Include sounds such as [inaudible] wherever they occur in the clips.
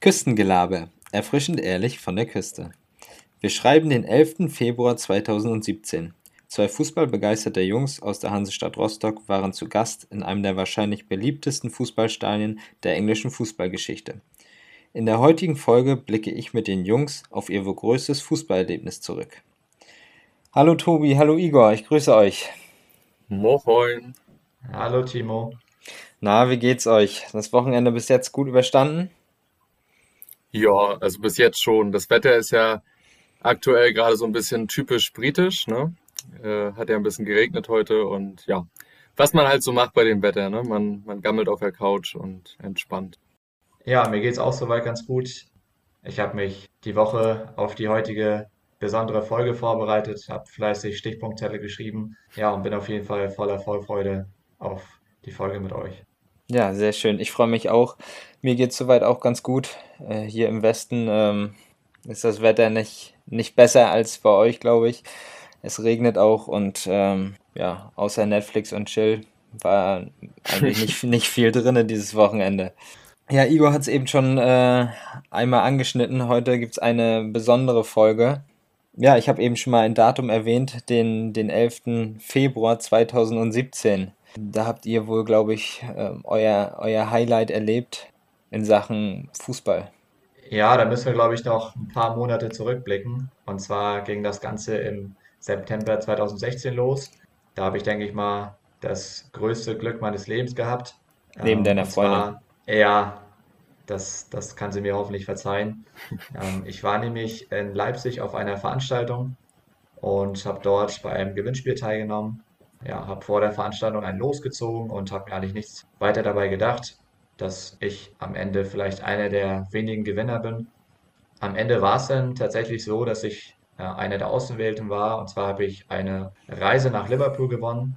Küstengelaber. Erfrischend ehrlich von der Küste. Wir schreiben den 11. Februar 2017. Zwei fußballbegeisterte Jungs aus der Hansestadt Rostock waren zu Gast in einem der wahrscheinlich beliebtesten Fußballstadien der englischen Fußballgeschichte. In der heutigen Folge blicke ich mit den Jungs auf ihr wohl größtes Fußballerlebnis zurück. Hallo Tobi, hallo Igor, ich grüße euch. Moin. Hallo Timo. Na, wie geht's euch? Das Wochenende bis jetzt gut überstanden? Ja, also bis jetzt schon. Das Wetter ist ja aktuell gerade so ein bisschen typisch britisch, ne? Äh, hat ja ein bisschen geregnet heute und ja, was man halt so macht bei dem Wetter, ne? Man, man gammelt auf der Couch und entspannt. Ja, mir geht's auch soweit ganz gut. Ich habe mich die Woche auf die heutige besondere Folge vorbereitet, habe fleißig Stichpunktzettel geschrieben, ja, und bin auf jeden Fall voller Vorfreude auf die Folge mit euch. Ja, sehr schön. Ich freue mich auch. Mir geht es soweit auch ganz gut. Äh, hier im Westen ähm, ist das Wetter nicht, nicht besser als bei euch, glaube ich. Es regnet auch und ähm, ja, außer Netflix und Chill war eigentlich nicht, [laughs] nicht viel drin dieses Wochenende. Ja, Igor hat es eben schon äh, einmal angeschnitten. Heute gibt es eine besondere Folge. Ja, ich habe eben schon mal ein Datum erwähnt, den, den 11. Februar 2017. Da habt ihr wohl, glaube ich, ähm, euer, euer Highlight erlebt in Sachen Fußball. Ja, da müssen wir, glaube ich, noch ein paar Monate zurückblicken. Und zwar ging das Ganze im September 2016 los. Da habe ich, denke ich mal, das größte Glück meines Lebens gehabt. Neben ähm, deiner Freundin. ja, das, das kann sie mir hoffentlich verzeihen. [laughs] Ähm, ich war nämlich in Leipzig auf einer Veranstaltung und habe dort bei einem Gewinnspiel teilgenommen ja, habe vor der Veranstaltung ein Los gezogen und habe mir eigentlich nichts weiter dabei gedacht, dass ich am Ende vielleicht einer der wenigen Gewinner bin. Am Ende war es dann tatsächlich so, dass ich äh, einer der Außenwählten war. Und zwar habe ich eine Reise nach Liverpool gewonnen.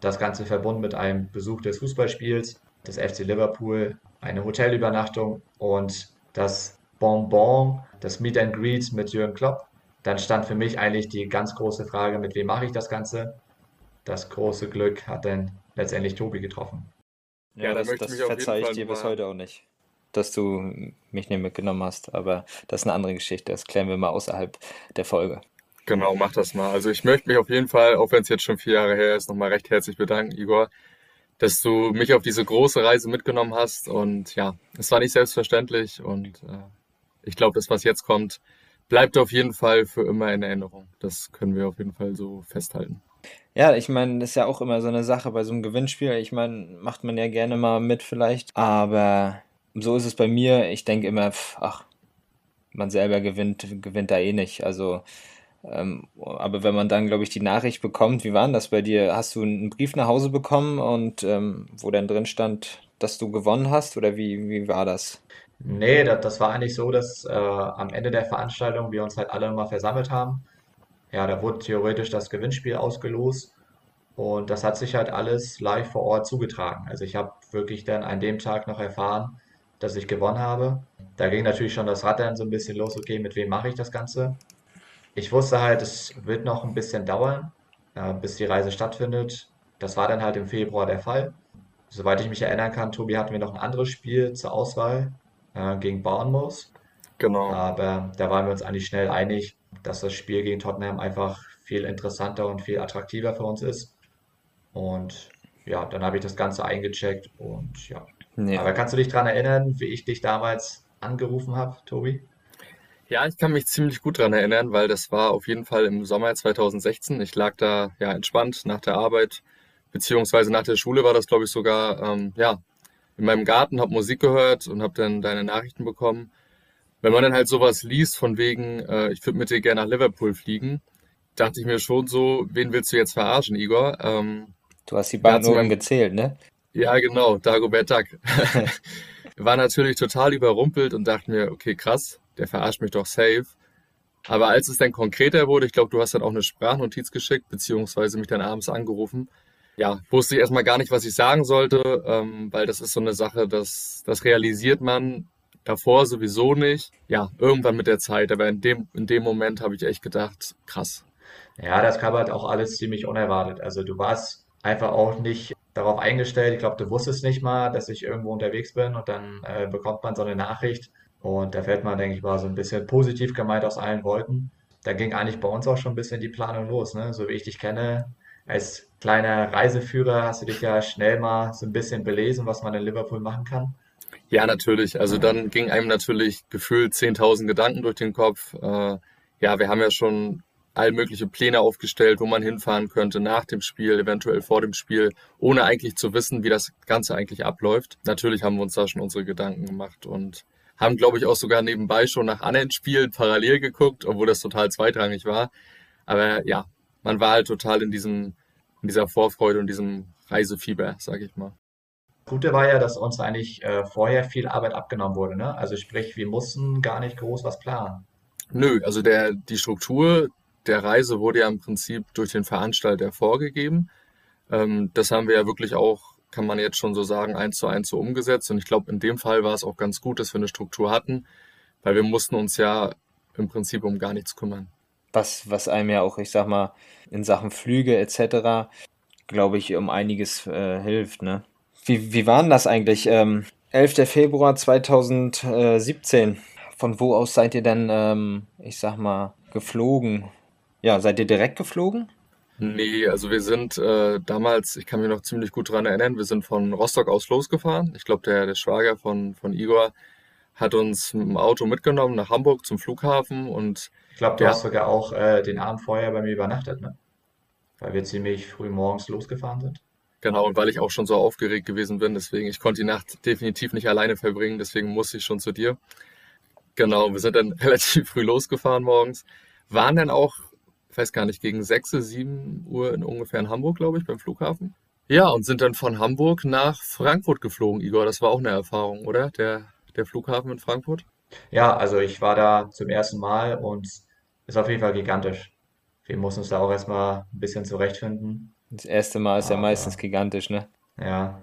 Das Ganze verbunden mit einem Besuch des Fußballspiels des FC Liverpool, eine Hotelübernachtung und das Bonbon, das Meet and Greet mit Jürgen Klopp. Dann stand für mich eigentlich die ganz große Frage, mit wem mache ich das Ganze? das große Glück hat dann letztendlich Tobi getroffen. Ja, ja das, das verzeihe ich dir bis heute auch nicht, dass du mich nicht mitgenommen hast. Aber das ist eine andere Geschichte. Das klären wir mal außerhalb der Folge. Genau, mach das mal. Also ich möchte mich auf jeden Fall, auch wenn es jetzt schon vier Jahre her ist, nochmal recht herzlich bedanken, Igor, dass du mich auf diese große Reise mitgenommen hast. Und ja, es war nicht selbstverständlich. Und äh, ich glaube, das, was jetzt kommt, bleibt auf jeden Fall für immer in Erinnerung. Das können wir auf jeden Fall so festhalten. Ja, ich meine, das ist ja auch immer so eine Sache bei so einem Gewinnspiel. Ich meine, macht man ja gerne mal mit vielleicht, aber so ist es bei mir. Ich denke immer, ach, man selber gewinnt, gewinnt da eh nicht. Also, ähm, aber wenn man dann, glaube ich, die Nachricht bekommt, wie war denn das bei dir? Hast du einen Brief nach Hause bekommen und ähm, wo dann drin stand, dass du gewonnen hast oder wie, wie war das? Nee, das, das war eigentlich so, dass äh, am Ende der Veranstaltung wir uns halt alle nochmal versammelt haben ja, da wurde theoretisch das Gewinnspiel ausgelost und das hat sich halt alles live vor Ort zugetragen. Also ich habe wirklich dann an dem Tag noch erfahren, dass ich gewonnen habe. Da ging natürlich schon das Rad dann so ein bisschen los, okay, mit wem mache ich das Ganze? Ich wusste halt, es wird noch ein bisschen dauern, äh, bis die Reise stattfindet. Das war dann halt im Februar der Fall. Soweit ich mich erinnern kann, Tobi, hatten wir noch ein anderes Spiel zur Auswahl äh, gegen Bournemouth. Genau. Aber da waren wir uns eigentlich schnell einig, dass das Spiel gegen Tottenham einfach viel interessanter und viel attraktiver für uns ist. Und ja, dann habe ich das Ganze eingecheckt und ja. Nee. Aber kannst du dich daran erinnern, wie ich dich damals angerufen habe, Tobi? Ja, ich kann mich ziemlich gut daran erinnern, weil das war auf jeden Fall im Sommer 2016. Ich lag da ja entspannt nach der Arbeit, beziehungsweise nach der Schule war das, glaube ich, sogar ähm, ja, in meinem Garten, habe Musik gehört und habe dann deine Nachrichten bekommen wenn man dann halt sowas liest, von wegen, äh, ich würde mit dir gerne nach Liverpool fliegen, dachte ich mir schon so, wen willst du jetzt verarschen, Igor? Ähm, du hast die Bahn oben gezählt, ne? Ja, genau, Dagobert Duck. [laughs] War natürlich total überrumpelt und dachte mir, okay, krass, der verarscht mich doch safe. Aber als es dann konkreter wurde, ich glaube, du hast dann auch eine Sprachnotiz geschickt, beziehungsweise mich dann abends angerufen. Ja, wusste ich erstmal gar nicht, was ich sagen sollte, ähm, weil das ist so eine Sache, das, das realisiert man Davor sowieso nicht. Ja, irgendwann mit der Zeit. Aber in dem, in dem Moment habe ich echt gedacht, krass. Ja, das kam halt auch alles ziemlich unerwartet. Also du warst einfach auch nicht darauf eingestellt. Ich glaube, du wusstest nicht mal, dass ich irgendwo unterwegs bin und dann äh, bekommt man so eine Nachricht. Und der Feldmann, denke ich, war so ein bisschen positiv gemeint aus allen Wolken. Da ging eigentlich bei uns auch schon ein bisschen die Planung los, ne? So wie ich dich kenne, als kleiner Reiseführer hast du dich ja schnell mal so ein bisschen belesen, was man in Liverpool machen kann. Ja, natürlich. Also dann ging einem natürlich gefühlt 10.000 Gedanken durch den Kopf. Äh, ja, wir haben ja schon all mögliche Pläne aufgestellt, wo man hinfahren könnte nach dem Spiel, eventuell vor dem Spiel, ohne eigentlich zu wissen, wie das Ganze eigentlich abläuft. Natürlich haben wir uns da schon unsere Gedanken gemacht und haben, glaube ich, auch sogar nebenbei schon nach anderen Spielen parallel geguckt, obwohl das total zweitrangig war. Aber ja, man war halt total in diesem, in dieser Vorfreude und diesem Reisefieber, sage ich mal. Gute war ja, dass uns eigentlich äh, vorher viel Arbeit abgenommen wurde, ne? Also sprich, wir mussten gar nicht groß was planen. Nö, also der, die Struktur der Reise wurde ja im Prinzip durch den Veranstalter vorgegeben. Ähm, das haben wir ja wirklich auch, kann man jetzt schon so sagen, eins zu eins so umgesetzt. Und ich glaube, in dem Fall war es auch ganz gut, dass wir eine Struktur hatten, weil wir mussten uns ja im Prinzip um gar nichts kümmern. Was, was einem ja auch, ich sag mal, in Sachen Flüge etc., glaube ich, um einiges äh, hilft. Ne? Wie, wie war denn das eigentlich? Ähm, 11. Februar 2017. Von wo aus seid ihr denn, ähm, ich sag mal, geflogen? Ja, seid ihr direkt geflogen? Nee, also wir sind äh, damals, ich kann mich noch ziemlich gut dran erinnern, wir sind von Rostock aus losgefahren. Ich glaube, der, der Schwager von, von Igor hat uns mit dem Auto mitgenommen nach Hamburg zum Flughafen und Ich glaube, du ja, hast sogar auch äh, den Abend vorher bei mir übernachtet, ne? Weil wir ziemlich früh morgens losgefahren sind. Genau, und weil ich auch schon so aufgeregt gewesen bin, deswegen, ich konnte die Nacht definitiv nicht alleine verbringen, deswegen musste ich schon zu dir. Genau, wir sind dann [laughs] relativ früh losgefahren morgens, waren dann auch ich weiß gar nicht, gegen 6, 7 Uhr in ungefähr in Hamburg, glaube ich, beim Flughafen. Ja, und sind dann von Hamburg nach Frankfurt geflogen, Igor. Das war auch eine Erfahrung, oder? Der, der Flughafen in Frankfurt? Ja, also ich war da zum ersten Mal und ist auf jeden Fall gigantisch. Wir mussten uns da auch erstmal ein bisschen zurechtfinden. Das erste Mal ist ja meistens Aber gigantisch, ne? ja.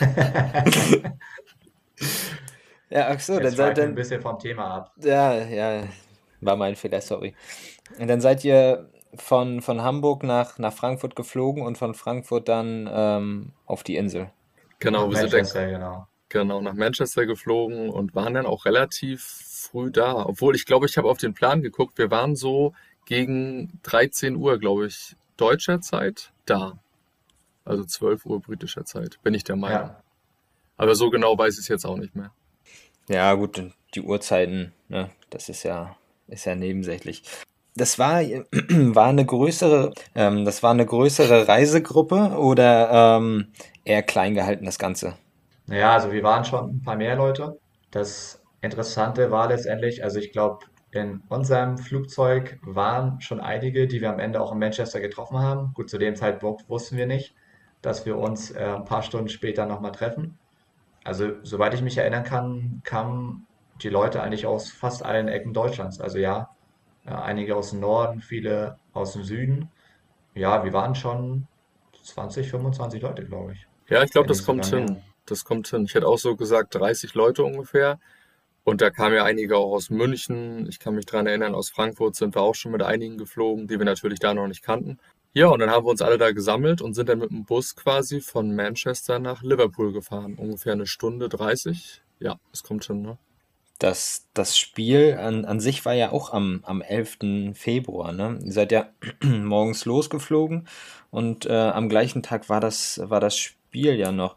[laughs] Ja, ach so, dann Jetzt seid schweifen wir ein dann, bisschen vom Thema ab. ja, ja, war mein Fehler, sorry. Und dann seid ihr von, von Hamburg nach, nach Frankfurt geflogen und von Frankfurt dann ähm, auf die Insel. Nach Genau, wir sind dann Manchester, genau. genau nach Manchester geflogen und waren dann auch relativ früh da. Obwohl, ich glaube, ich habe auf den Plan geguckt. Wir waren so gegen 13 Uhr, glaube ich, deutscher Zeit da. Also 12 Uhr britischer Zeit, bin ich der Meinung. Ja. Aber so genau weiß ich es jetzt auch nicht mehr. Ja, gut, die Uhrzeiten, ne, das ist ja, ist ja nebensächlich. Das war, [clears throat] war eine größere, ähm, das war eine größere Reisegruppe oder ähm, eher klein gehalten, das Ganze? Naja, also wir waren schon ein paar mehr Leute. Das Interessante war letztendlich, also ich glaube, in unserem Flugzeug waren schon einige, die wir am Ende auch in Manchester getroffen haben. Gut, zu dem Zeitpunkt wussten wir nicht, dass wir uns äh, ein paar Stunden später nochmal treffen. Also, soweit ich mich erinnern kann, kamen die Leute eigentlich aus fast allen Ecken Deutschlands. Also ja, äh, einige aus dem Norden, viele aus dem Süden. Ja, wir waren schon 20, 25 Leute, glaube ich, Ja, ich glaube, das kommt hin. Das kommt hin. Ich hätte auch so gesagt 30 Leute ungefähr. Und da kamen ja einige auch aus München. Ich kann mich dran erinnern, aus Frankfurt sind wir auch schon mit einigen geflogen, die wir natürlich da noch nicht kannten. Ja, und dann haben wir uns alle da gesammelt und sind dann mit dem Bus quasi von Manchester nach Liverpool gefahren. Ungefähr eine Stunde 30. Ja, es kommt hin, ne? Das, das Spiel an, an sich war ja auch am, am 11. Februar, ne? Ihr seid ja [clears throat] morgens losgeflogen und äh, am gleichen Tag war das, war das Spiel ja noch.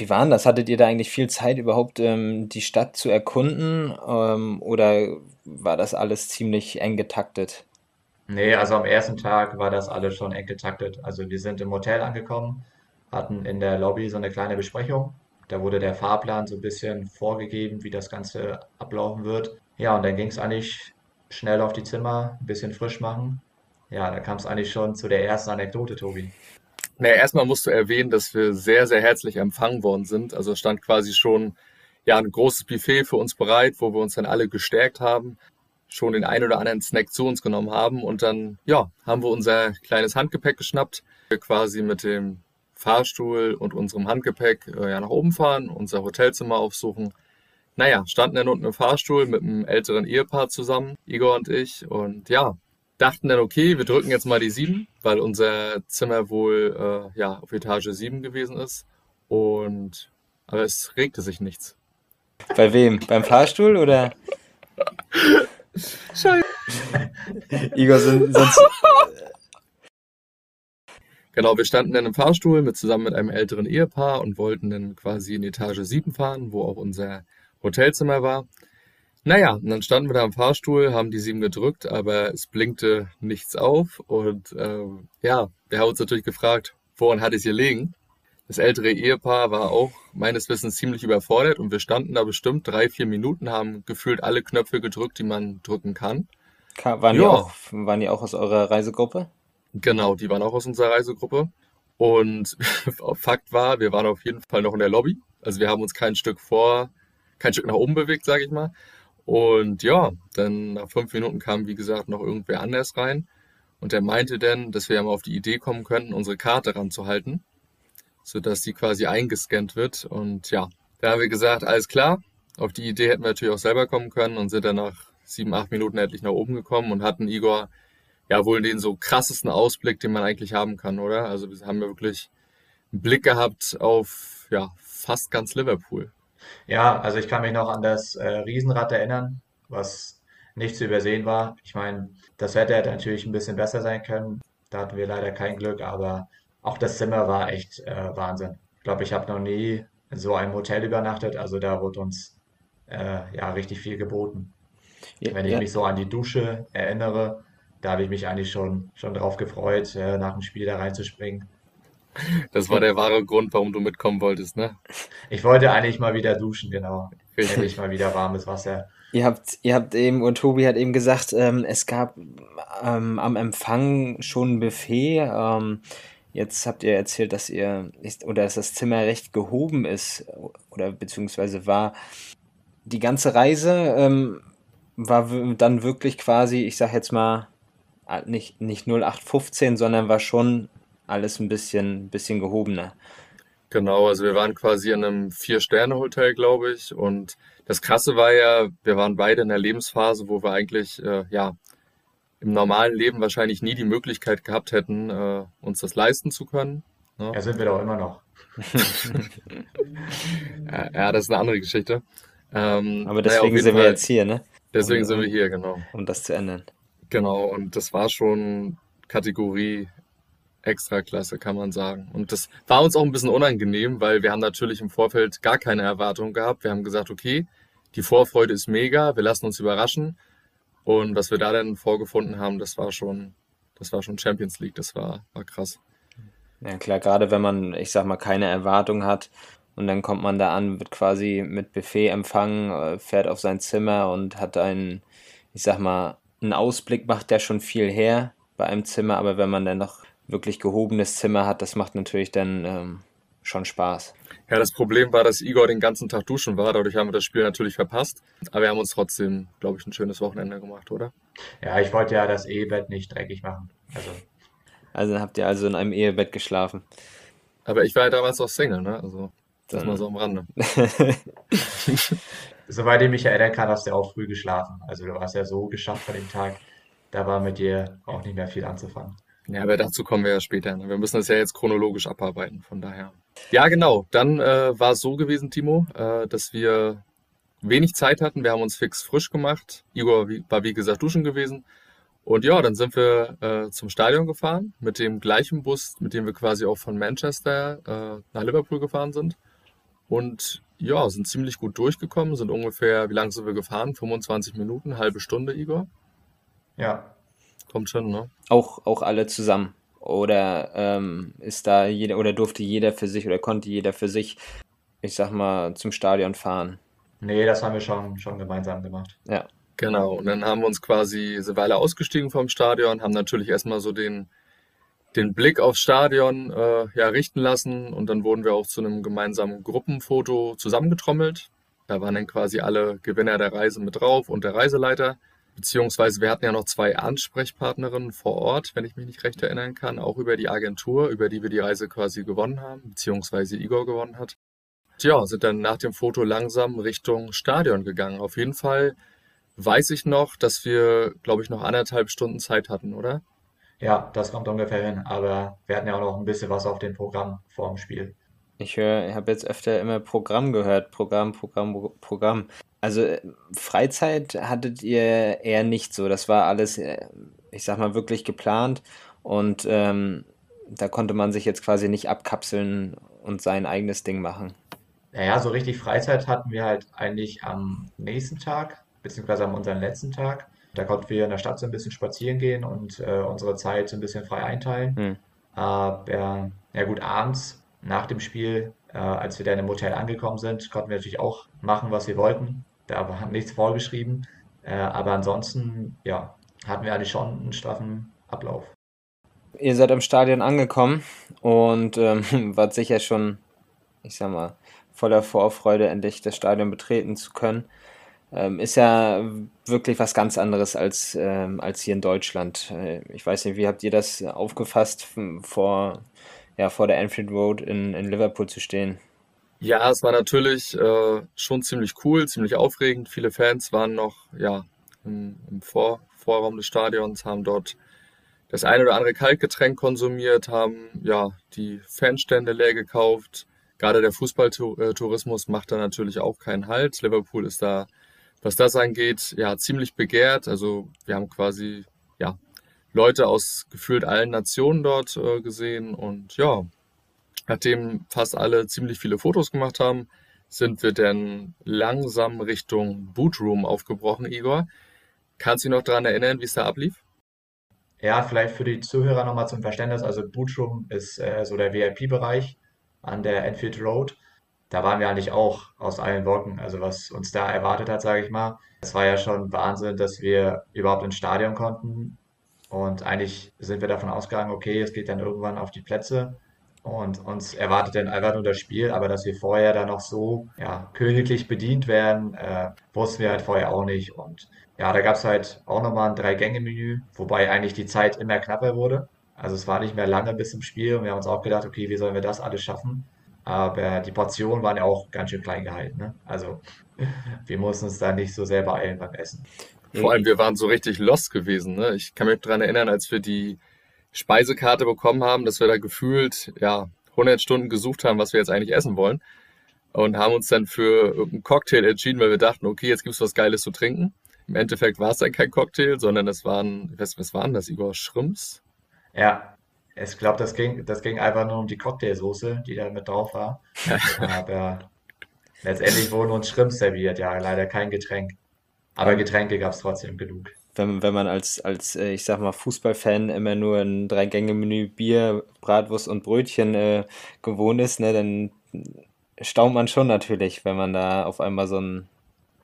Wie war das? Hattet ihr da eigentlich viel Zeit, überhaupt ähm, die Stadt zu erkunden? Ähm, oder war das alles ziemlich eng getaktet? Nee, also am ersten Tag war das alles schon eng getaktet. Also wir sind im Hotel angekommen, hatten in der Lobby so eine kleine Besprechung. Da wurde der Fahrplan so ein bisschen vorgegeben, wie das Ganze ablaufen wird. Ja, und dann ging es eigentlich schnell auf die Zimmer, ein bisschen frisch machen. Ja, da kam es eigentlich schon zu der ersten Anekdote, Tobi. Naja, erstmal musst du erwähnen, dass wir sehr, sehr herzlich empfangen worden sind. Also stand quasi schon ja ein großes Buffet für uns bereit, wo wir uns dann alle gestärkt haben, schon den ein oder anderen Snack zu uns genommen haben und dann ja, haben wir unser kleines Handgepäck geschnappt, wir quasi mit dem Fahrstuhl und unserem Handgepäck äh, ja nach oben fahren, unser Hotelzimmer aufsuchen. Naja, standen dann unten im Fahrstuhl mit einem älteren Ehepaar zusammen, Igor und ich, und ja, dachten dann, okay, wir drücken jetzt mal die 7, weil unser Zimmer wohl äh, ja, auf Etage 7 gewesen ist. Und aber es regte sich nichts. Bei wem? Beim Fahrstuhl oder? Scheiße. Igor, sonst. Genau, wir standen dann im Fahrstuhl mit, zusammen mit einem älteren Ehepaar und wollten dann quasi in Etage 7 fahren, wo auch unser Hotelzimmer war. Naja, und dann standen wir da im Fahrstuhl, haben die 7 gedrückt, aber es blinkte nichts auf. Und ähm, ja, wir haben uns natürlich gefragt, woran hat es hier liegen? Das ältere Ehepaar war auch meines Wissens ziemlich überfordert und wir standen da bestimmt drei, vier Minuten, haben gefühlt alle Knöpfe gedrückt, die man drücken kann. Waren, die auch, waren die auch aus eurer Reisegruppe? Genau, die waren auch aus unserer Reisegruppe. Und [laughs] Fakt war, wir waren auf jeden Fall noch in der Lobby. Also wir haben uns kein Stück vor, kein Stück nach oben bewegt, sage ich mal. Und ja, dann nach fünf Minuten kam, wie gesagt, noch irgendwer anders rein. Und der meinte dann, dass wir ja mal auf die Idee kommen könnten, unsere Karte ranzuhalten sodass die quasi eingescannt wird. Und ja, da haben wir gesagt, alles klar. Auf die Idee hätten wir natürlich auch selber kommen können und sind dann nach sieben, acht Minuten endlich nach oben gekommen und hatten Igor ja wohl den so krassesten Ausblick, den man eigentlich haben kann, oder? Also wir haben ja wirklich einen Blick gehabt auf ja fast ganz Liverpool. Ja, also ich kann mich noch an das äh, Riesenrad erinnern, was nicht zu übersehen war. Ich meine, das Wetter hätte natürlich ein bisschen besser sein können. Da hatten wir leider kein Glück, aber auch das Zimmer war echt äh, Wahnsinn. Ich glaube, ich habe noch nie in so einem Hotel übernachtet. Also da wurde uns äh, ja richtig viel geboten. Ja, Wenn ich ja. mich so an die Dusche erinnere, da habe ich mich eigentlich schon, schon drauf gefreut, äh, nach dem Spiel da reinzuspringen. Das war der wahre Grund, warum du mitkommen wolltest, ne? Ich wollte eigentlich mal wieder duschen, genau. Endlich mal wieder warmes Wasser. Ihr habt, ihr habt eben, und Tobi hat eben gesagt, ähm, es gab ähm, am Empfang schon ein Buffet. Ähm, Jetzt habt ihr erzählt, dass ihr oder dass das Zimmer recht gehoben ist oder beziehungsweise war. Die ganze Reise ähm, war dann wirklich quasi, ich sag jetzt mal, nicht, nicht 0815, sondern war schon alles ein bisschen, bisschen gehobener. Genau, also wir waren quasi in einem Vier-Sterne-Hotel, glaube ich. Und das Krasse war ja, wir waren beide in der Lebensphase, wo wir eigentlich äh, ja im normalen Leben wahrscheinlich nie die Möglichkeit gehabt hätten, äh, uns das leisten zu können. Ne? Ja, sind wir doch immer noch. [laughs] ja, das ist eine andere Geschichte. Ähm, Aber deswegen naja, sind Fall, wir jetzt hier, ne? Deswegen um, sind wir hier, genau. Um das zu ändern. Genau, und das war schon Kategorie Extraklasse, kann man sagen. Und das war uns auch ein bisschen unangenehm, weil wir haben natürlich im Vorfeld gar keine Erwartung gehabt. Wir haben gesagt, okay, die Vorfreude ist mega, wir lassen uns überraschen. Und was wir da dann vorgefunden haben, das war schon, das war schon Champions League, das war, war krass. Ja klar, gerade wenn man, ich sag mal, keine Erwartung hat und dann kommt man da an, wird quasi mit Buffet empfangen, äh, fährt auf sein Zimmer und hat einen, ich sag mal, einen Ausblick macht der schon viel her bei einem Zimmer, aber wenn man dann noch wirklich gehobenes Zimmer hat, das macht natürlich dann ähm, schon Spaß. Ja, das Problem war, dass Igor den ganzen Tag duschen war. Dadurch haben wir das Spiel natürlich verpasst. Aber wir haben uns trotzdem, glaube ich, ein schönes Wochenende gemacht, oder? Ja, ich wollte ja das Ehebett nicht dreckig machen. Also, also habt ihr also in einem Ehebett geschlafen. Aber ich war ja damals auch Single, ne? Also das Dann. mal so am Rande. [laughs] [laughs] Soweit ich mich erinnern kann, hast du auch früh geschlafen. Also du warst ja so geschafft von dem Tag. Da war mit dir auch nicht mehr viel anzufangen. Ja, aber dazu kommen wir ja später. Ne? Wir müssen das ja jetzt chronologisch abarbeiten, von daher. Ja, genau. Dann äh, war es so gewesen, Timo, äh, dass wir wenig Zeit hatten. Wir haben uns fix frisch gemacht. Igor war wie gesagt duschen gewesen. Und ja, dann sind wir äh, zum Stadion gefahren mit dem gleichen Bus, mit dem wir quasi auch von Manchester äh, nach Liverpool gefahren sind. Und ja, sind ziemlich gut durchgekommen, sind ungefähr, wie lange sind wir gefahren? 25 Minuten, halbe Stunde, Igor? Ja. Kommt schon, ne? Auch, auch alle zusammen. Oder ähm, ist da jeder oder durfte jeder für sich oder konnte jeder für sich, ich sag mal, zum Stadion fahren? Nee, das haben wir schon, schon gemeinsam gemacht. Ja. Genau. Und dann haben wir uns quasi, wir alle ausgestiegen vom Stadion, haben natürlich erstmal so den, den Blick aufs Stadion äh, ja, richten lassen und dann wurden wir auch zu einem gemeinsamen Gruppenfoto zusammengetrommelt. Da waren dann quasi alle Gewinner der Reise mit drauf und der Reiseleiter. Beziehungsweise wir hatten ja noch zwei Ansprechpartnerinnen vor Ort, wenn ich mich nicht recht erinnern kann, auch über die Agentur, über die wir die Reise quasi gewonnen haben, beziehungsweise Igor gewonnen hat. Tja, sind dann nach dem Foto langsam Richtung Stadion gegangen. Auf jeden Fall weiß ich noch, dass wir, glaube ich, noch anderthalb Stunden Zeit hatten, oder? Ja, das kommt ungefähr hin. Aber wir hatten ja auch noch ein bisschen was auf dem Programm vor dem Spiel. Ich höre, ich habe jetzt öfter immer Programm gehört. Programm, Programm, Programm. Also äh, Freizeit hattet ihr eher nicht so. Das war alles, äh, ich sag mal, wirklich geplant und ähm, da konnte man sich jetzt quasi nicht abkapseln und sein eigenes Ding machen. Naja, so richtig Freizeit hatten wir halt eigentlich am nächsten Tag, beziehungsweise am unseren letzten Tag. Da konnten wir in der Stadt so ein bisschen spazieren gehen und äh, unsere Zeit so ein bisschen frei einteilen. Hm. Aber ja gut, abends nach dem Spiel, äh, als wir dann im Hotel angekommen sind, konnten wir natürlich auch machen, was wir wollten. Da war nichts vorgeschrieben. Äh, aber ansonsten, ja, hatten wir eigentlich schon einen straffen Ablauf. Ihr seid am Stadion angekommen und ähm, [laughs] wart sicher schon, ich sag mal, voller Vorfreude, endlich das Stadion betreten zu können. Ähm, ist ja wirklich was ganz anderes als, ähm, als hier in Deutschland. Äh, ich weiß nicht, wie habt ihr das aufgefasst, vor, ja, vor der Anfield Road in, in Liverpool zu stehen? Ja, es war natürlich äh, schon ziemlich cool, ziemlich aufregend. Viele Fans waren noch ja, im, im Vor Vorraum des Stadions, haben dort das eine oder andere Kaltgetränk konsumiert, haben ja die Fanstände leer gekauft. Gerade der Fußballtourismus macht da natürlich auch keinen Halt. Liverpool ist da, was das angeht, ja ziemlich begehrt. Also wir haben quasi ja Leute aus gefühlt allen Nationen dort äh, gesehen und ja, Nachdem fast alle ziemlich viele Fotos gemacht haben, sind wir dann langsam Richtung Bootroom aufgebrochen, Igor. Kannst du dich noch daran erinnern, wie es da ablief? Ja, vielleicht für die Zuhörer nochmal zum Verständnis. Also Bootroom ist äh, so der VIP-Bereich an der Enfield Road. Da waren wir eigentlich auch aus allen Wolken. Also was uns da erwartet hat, sage ich mal. Es war ja schon Wahnsinn, dass wir überhaupt ins Stadion konnten. Und eigentlich sind wir davon ausgegangen, okay, es geht dann irgendwann auf die Plätze. Und uns erwartet dann einfach nur das Spiel, aber dass wir vorher dann noch so ja, königlich bedient werden, äh, wussten wir halt vorher auch nicht. Und ja, da gab es halt auch nochmal ein Drei-Gänge-Menü, wobei eigentlich die Zeit immer knapper wurde. Also es war nicht mehr lange bis zum Spiel und wir haben uns auch gedacht, okay, wie sollen wir das alles schaffen? Aber die Portionen waren ja auch ganz schön klein gehalten. Ne? Also [laughs] wir mussten uns da nicht so sehr beeilen beim Essen. Vor allem, wir waren so richtig lost gewesen. Ne? Ich kann mich daran erinnern, als wir die Speisekarte bekommen haben, dass wir da gefühlt ja 100 Stunden gesucht haben, was wir jetzt eigentlich essen wollen und haben uns dann für irgendeinen Cocktail entschieden, weil wir dachten, okay, jetzt gibt's was Geiles zu trinken. Im Endeffekt war es dann kein Cocktail, sondern es waren, was, was waren das, Igor? Schrimps? Ja, ich glaube, das ging, das ging einfach nur um die Cocktailsoße, die da mit drauf war. [laughs] Aber letztendlich wurden uns Schrimps serviert, ja, leider kein Getränk. Aber Getränke gab es trotzdem genug wenn, wenn man als, als äh, ich sag mal, Fußballfan immer nur ein Drei-Gänge-Menü Bier, Bratwurst und Brötchen äh, gewohnt ist, ne, dann staunt man schon natürlich, wenn man da auf einmal so ein,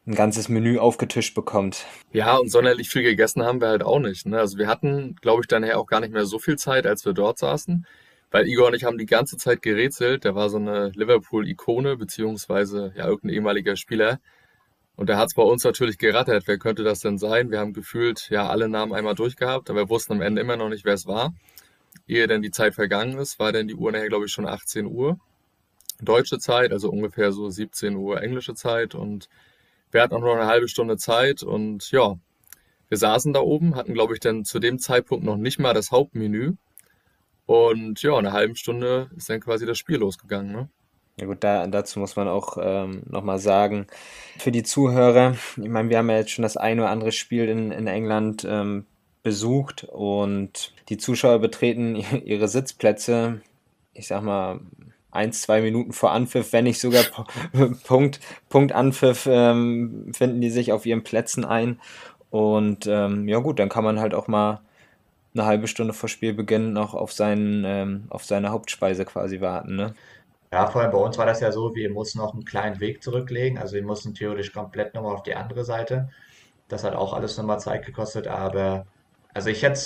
ein ganzes Menü aufgetischt bekommt. Ja, und sonderlich viel gegessen haben wir halt auch nicht. Ne? Also wir hatten, glaube ich, dann auch gar nicht mehr so viel Zeit, als wir dort saßen. Weil Igor und ich haben die ganze Zeit gerätselt. Der war so eine Liverpool-Ikone, beziehungsweise ja irgendein ehemaliger Spieler. Und da hat es bei uns natürlich gerattert. Wer könnte das denn sein? Wir haben gefühlt ja alle Namen einmal durchgehabt, aber wir wussten am Ende immer noch nicht, wer es war. Ehe denn die Zeit vergangen ist, war dann die Uhr nachher, glaube ich, schon 18 Uhr. Deutsche Zeit, also ungefähr so 17 Uhr englische Zeit. Und wir hatten auch noch eine halbe Stunde Zeit. Und ja, wir saßen da oben, hatten, glaube ich, dann zu dem Zeitpunkt noch nicht mal das Hauptmenü. Und ja, eine halbe Stunde ist dann quasi das Spiel losgegangen. Ne? Ja gut, da, dazu muss man auch ähm, nochmal sagen, für die Zuhörer, ich meine, wir haben ja jetzt schon das ein oder andere Spiel in, in England ähm, besucht und die Zuschauer betreten [laughs] ihre Sitzplätze, ich sag mal, eins, zwei Minuten vor Anpfiff, wenn nicht sogar [laughs] Punkt, Punkt Anpfiff, ähm, finden die sich auf ihren Plätzen ein. Und ähm, ja gut, dann kann man halt auch mal eine halbe Stunde vor Spielbeginn noch auf, seinen, ähm, auf seine Hauptspeise quasi warten. Ne? Ja, vor allem bei uns war das ja so, wir mussten noch einen kleinen Weg zurücklegen. Also wir mussten theoretisch komplett nochmal auf die andere Seite. Das hat auch alles nochmal Zeit gekostet, aber also ich hätte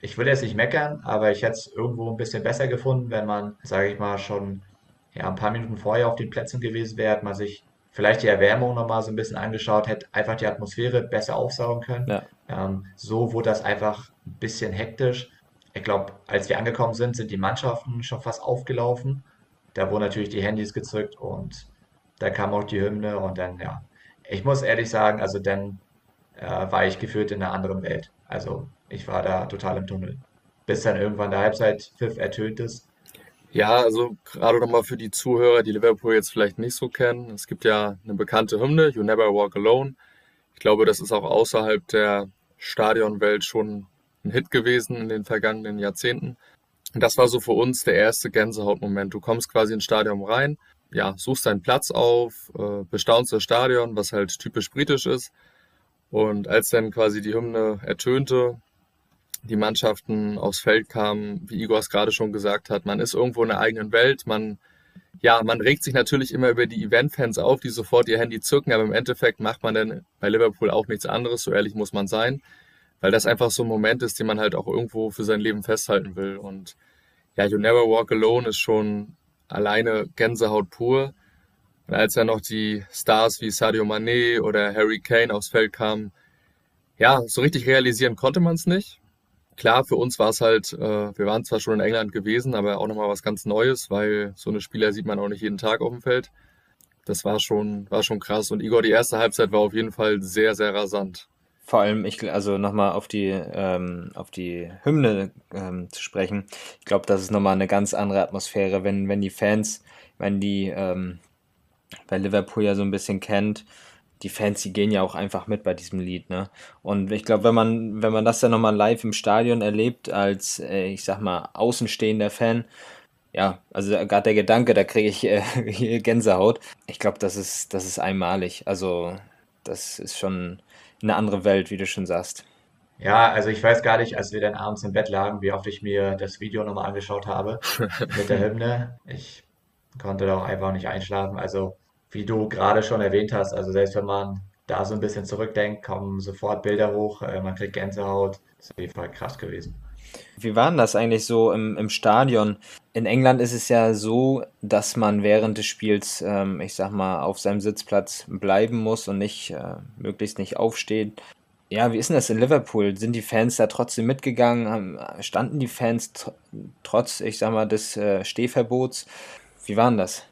ich will jetzt nicht meckern, aber ich hätte es irgendwo ein bisschen besser gefunden, wenn man, sage ich mal, schon ja, ein paar Minuten vorher auf den Plätzen gewesen wäre, hat man sich vielleicht die Erwärmung nochmal so ein bisschen angeschaut, hätte einfach die Atmosphäre besser aufsaugen können. Ja. Ähm, so wurde das einfach ein bisschen hektisch. Ich glaube, als wir angekommen sind, sind die Mannschaften schon fast aufgelaufen da wurden natürlich die Handys gezückt und da kam auch die Hymne und dann, ja, ich muss ehrlich sagen, also dann äh, war ich gefühlt in einer anderen Welt. Also ich war da total im Tunnel. Bis dann irgendwann der Halbzeitpfiff ertönt ist. Ja, also gerade nochmal für die Zuhörer, die Liverpool jetzt vielleicht nicht so kennen. Es gibt ja eine bekannte Hymne, You Never Walk Alone. Ich glaube, das ist auch außerhalb der Stadionwelt schon ein Hit gewesen in den vergangenen Jahrzehnten. Das war so für uns der erste Gänsehautmoment. Du kommst quasi ins Stadion rein, ja, suchst deinen Platz auf, äh, bestaunst das Stadion, was halt typisch britisch ist. Und als dann quasi die Hymne ertönte, die Mannschaften aufs Feld kamen, wie Igor es gerade schon gesagt hat, man ist irgendwo in der eigenen Welt, man ja, man regt sich natürlich immer über die Event-Fans auf, die sofort ihr Handy zücken, aber im Endeffekt macht man dann bei Liverpool auch nichts anderes, so ehrlich muss man sein, weil das einfach so ein Moment ist, den man halt auch irgendwo für sein Leben festhalten will. Und ja, You Never Walk Alone ist schon alleine Gänsehaut pur. Und als ja noch die Stars wie Sadio Mané oder Harry Kane aufs Feld kamen, ja, so richtig realisieren konnte man es nicht. Klar, für uns war es halt, äh, wir waren zwar schon in England gewesen, aber auch nochmal was ganz Neues, weil so eine Spieler sieht man auch nicht jeden Tag auf dem Feld. Das war schon, war schon krass. Und Igor, die erste Halbzeit war auf jeden Fall sehr, sehr rasant. Vor allem, ich, also nochmal auf die, ähm, auf die Hymne ähm, zu sprechen. Ich glaube, das ist nochmal eine ganz andere Atmosphäre, wenn, wenn die Fans, wenn die ähm, bei Liverpool ja so ein bisschen kennt, die Fans, die gehen ja auch einfach mit bei diesem Lied, ne? Und ich glaube, wenn man, wenn man das dann nochmal live im Stadion erlebt, als, äh, ich sag mal, außenstehender Fan, ja, also gerade der Gedanke, da kriege ich äh, [laughs] Gänsehaut. Ich glaube, das ist, das ist einmalig. Also, das ist schon eine andere Welt, wie du schon sagst. Ja, also ich weiß gar nicht, als wir dann abends im Bett lagen, wie oft ich mir das Video nochmal angeschaut habe [laughs] mit der Hymne. Ich konnte da auch einfach nicht einschlafen. Also wie du gerade schon erwähnt hast, also selbst wenn man da so ein bisschen zurückdenkt, kommen sofort Bilder hoch, äh, man kriegt Gänsehaut. Das ist auf jeden Fall krass gewesen. Wie war denn das eigentlich so im, im Stadion? In England ist es ja so, dass man während des Spiels, ähm, ich sag mal, auf seinem Sitzplatz bleiben muss und nicht, äh, möglichst nicht aufsteht. Ja, wie ist denn das in Liverpool? Sind die Fans da trotzdem mitgegangen? Haben, standen die Fans tr trotz, ich sag mal, des äh, Stehverbots? Wie war denn das?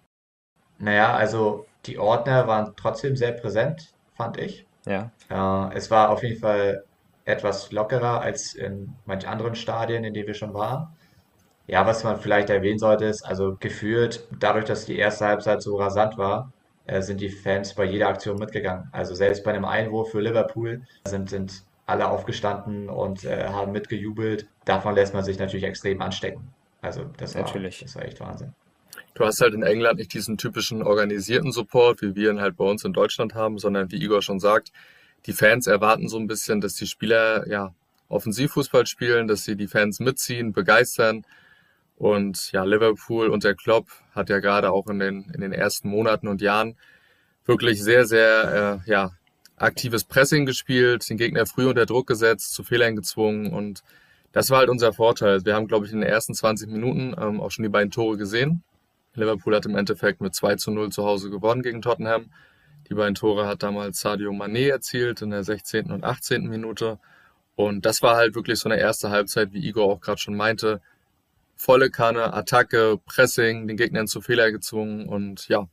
Naja, also die Ordner waren trotzdem sehr präsent, fand ich. Ja. Äh, es war auf jeden Fall etwas lockerer als in manch anderen Stadien, in denen wir schon waren. Ja, was man vielleicht erwähnen sollte, ist, also gefühlt, dadurch, dass die erste Halbzeit so rasant war, äh, sind die Fans bei jeder Aktion mitgegangen. Also selbst bei einem Einwurf für Liverpool sind, sind alle aufgestanden und äh, haben mitgejubelt. Davon lässt man sich natürlich extrem anstecken. Also das war, Natürlich. das war echt Wahnsinn. Du hast halt in England nicht diesen typischen organisierten Support, wie wir ihn halt bei uns in Deutschland haben, sondern wie Igor schon sagt, die Fans erwarten so ein bisschen, dass die Spieler ja Offensivfußball spielen, dass sie die Fans mitziehen, begeistern. Und ja, Liverpool und der Klopp hat ja gerade auch in den, in den ersten Monaten und Jahren wirklich sehr, sehr äh, ja, aktives Pressing gespielt, den Gegner früh unter Druck gesetzt, zu Fehlern gezwungen und das war halt unser Vorteil. Wir haben, glaube ich, in den ersten 20 Minuten ähm, auch schon die beiden Tore gesehen. Liverpool hat im Endeffekt mit 2 zu 0 zu Hause gewonnen gegen Tottenham. Die beiden Tore hat damals Sadio Mané erzielt in der 16. und 18. Minute. Und das war halt wirklich so eine erste Halbzeit, wie Igor auch gerade schon meinte. Volle Kanne, Attacke, Pressing, den Gegnern zu Fehler gezwungen und ja,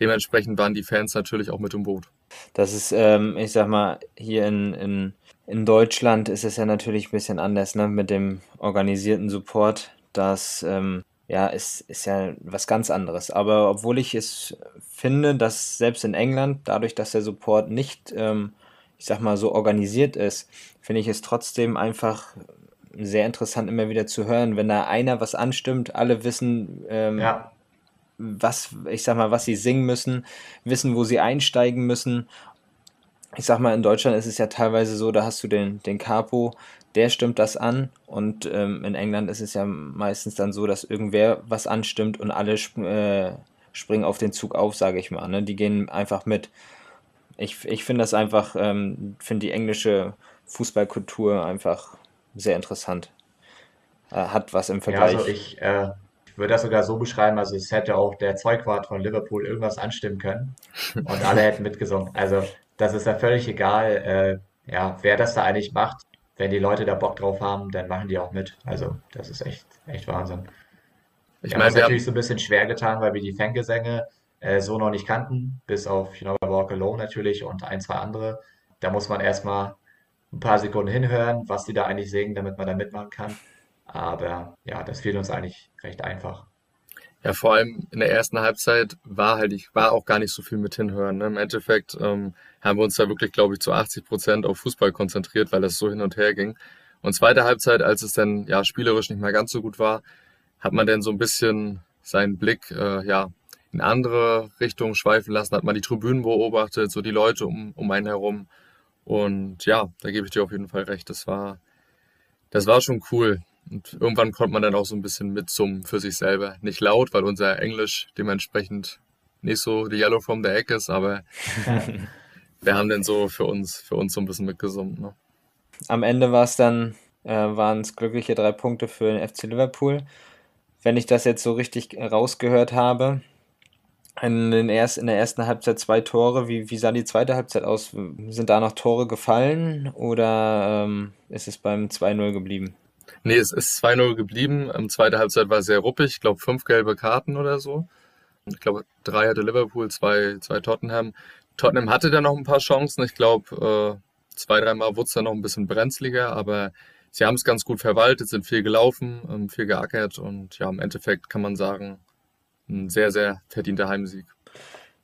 dementsprechend waren die Fans natürlich auch mit im Boot. Das ist, ähm, ich sag mal, hier in, in, in Deutschland ist es ja natürlich ein bisschen anders, ne, mit dem organisierten Support. Das ähm, ja, ist, ist ja was ganz anderes. Aber obwohl ich es finde, dass selbst in England, dadurch, dass der Support nicht, ähm, ich sag mal, so organisiert ist, finde ich es trotzdem einfach sehr interessant, immer wieder zu hören, wenn da einer was anstimmt, alle wissen, ähm, Ja, was, ich sag mal, was sie singen müssen, wissen, wo sie einsteigen müssen. Ich sag mal, in Deutschland ist es ja teilweise so, da hast du den, den Capo, der stimmt das an und ähm, in England ist es ja meistens dann so, dass irgendwer was anstimmt und alle sp äh, springen auf den Zug auf, sage ich mal. Ne? Die gehen einfach mit. Ich, ich finde das einfach, ähm, finde die englische Fußballkultur einfach sehr interessant. Äh, hat was im ja, also Vergleich. ich, äh, ich würde das sogar so beschreiben, also es hätte auch der Zeugwart von Liverpool irgendwas anstimmen können und alle hätten mitgesungen. Also das ist ja völlig egal, äh, ja, wer das da eigentlich macht. Wenn die Leute da Bock drauf haben, dann machen die auch mit. Also das ist echt, echt Wahnsinn. Ich meine, wir haben, natürlich so ein bisschen schwer getan, weil wir die Fangesänge äh, so noch nicht kannten, bis auf You Know I Walk Alone natürlich und ein, zwei andere. Da muss man erstmal ein paar Sekunden hinhören, was die da eigentlich singen, damit man da mitmachen kann. Aber ja, das fiel uns eigentlich recht einfach. Ja, vor allem in der ersten Halbzeit war halt, ich war auch gar nicht so viel mit hinhören. Ne? Im Endeffekt ähm, haben wir uns da wirklich, glaube ich, zu 80 Prozent auf Fußball konzentriert, weil das so hin und her ging. Und zweite Halbzeit, als es dann ja spielerisch nicht mehr ganz so gut war, hat man dann so ein bisschen seinen Blick äh, ja in andere Richtungen schweifen lassen, hat man die Tribünen beobachtet, so die Leute um, um einen herum. Und ja, da gebe ich dir auf jeden Fall recht. Das war, das war schon cool. Und irgendwann konnte man dann auch so ein bisschen mitsummen für sich selber. Nicht laut, weil unser Englisch dementsprechend nicht so die Yellow from the Egg ist, aber [laughs] wir haben dann so für uns, für uns so ein bisschen mitgesummt. Ne? Am Ende war es dann, äh, waren es glückliche drei Punkte für den FC Liverpool. Wenn ich das jetzt so richtig rausgehört habe, in, den erst, in der ersten Halbzeit zwei Tore. Wie, wie sah die zweite Halbzeit aus? Sind da noch Tore gefallen oder ähm, ist es beim 2-0 geblieben? Nee, es ist 2-0 geblieben. Ähm, zweite Halbzeit war sehr ruppig. Ich glaube, fünf gelbe Karten oder so. Ich glaube, drei hatte Liverpool, zwei, zwei Tottenham. Tottenham hatte dann noch ein paar Chancen. Ich glaube, äh, zwei, dreimal wurde es dann noch ein bisschen brenzliger, aber sie haben es ganz gut verwaltet, sind viel gelaufen, ähm, viel geackert und ja, im Endeffekt kann man sagen, ein sehr, sehr verdienter Heimsieg.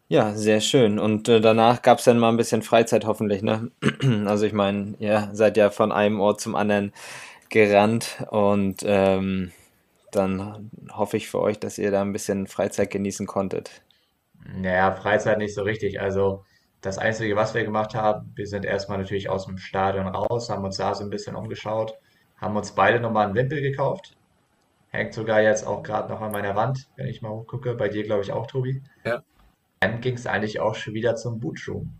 Ja, sehr schön. Und äh, danach gab es dann mal ein bisschen Freizeit hoffentlich, ne? [clears throat] Also ich meine, ihr seid ja von einem Ort zum anderen gerannt und ähm, dann hoffe ich für euch, dass ihr da ein bisschen Freizeit genießen konntet. Naja, Freizeit nicht so richtig. Also das Einzige, was wir gemacht haben, wir sind erstmal natürlich aus dem Stadion raus, haben uns da so ein bisschen umgeschaut, haben uns beide nochmal einen Wimpel gekauft. Hängt sogar jetzt auch gerade noch an meiner Wand, wenn ich mal hochgucke. Bei dir, glaube ich, auch, Tobi. Ja. Dann ging es eigentlich auch schon wieder zum Bootroom.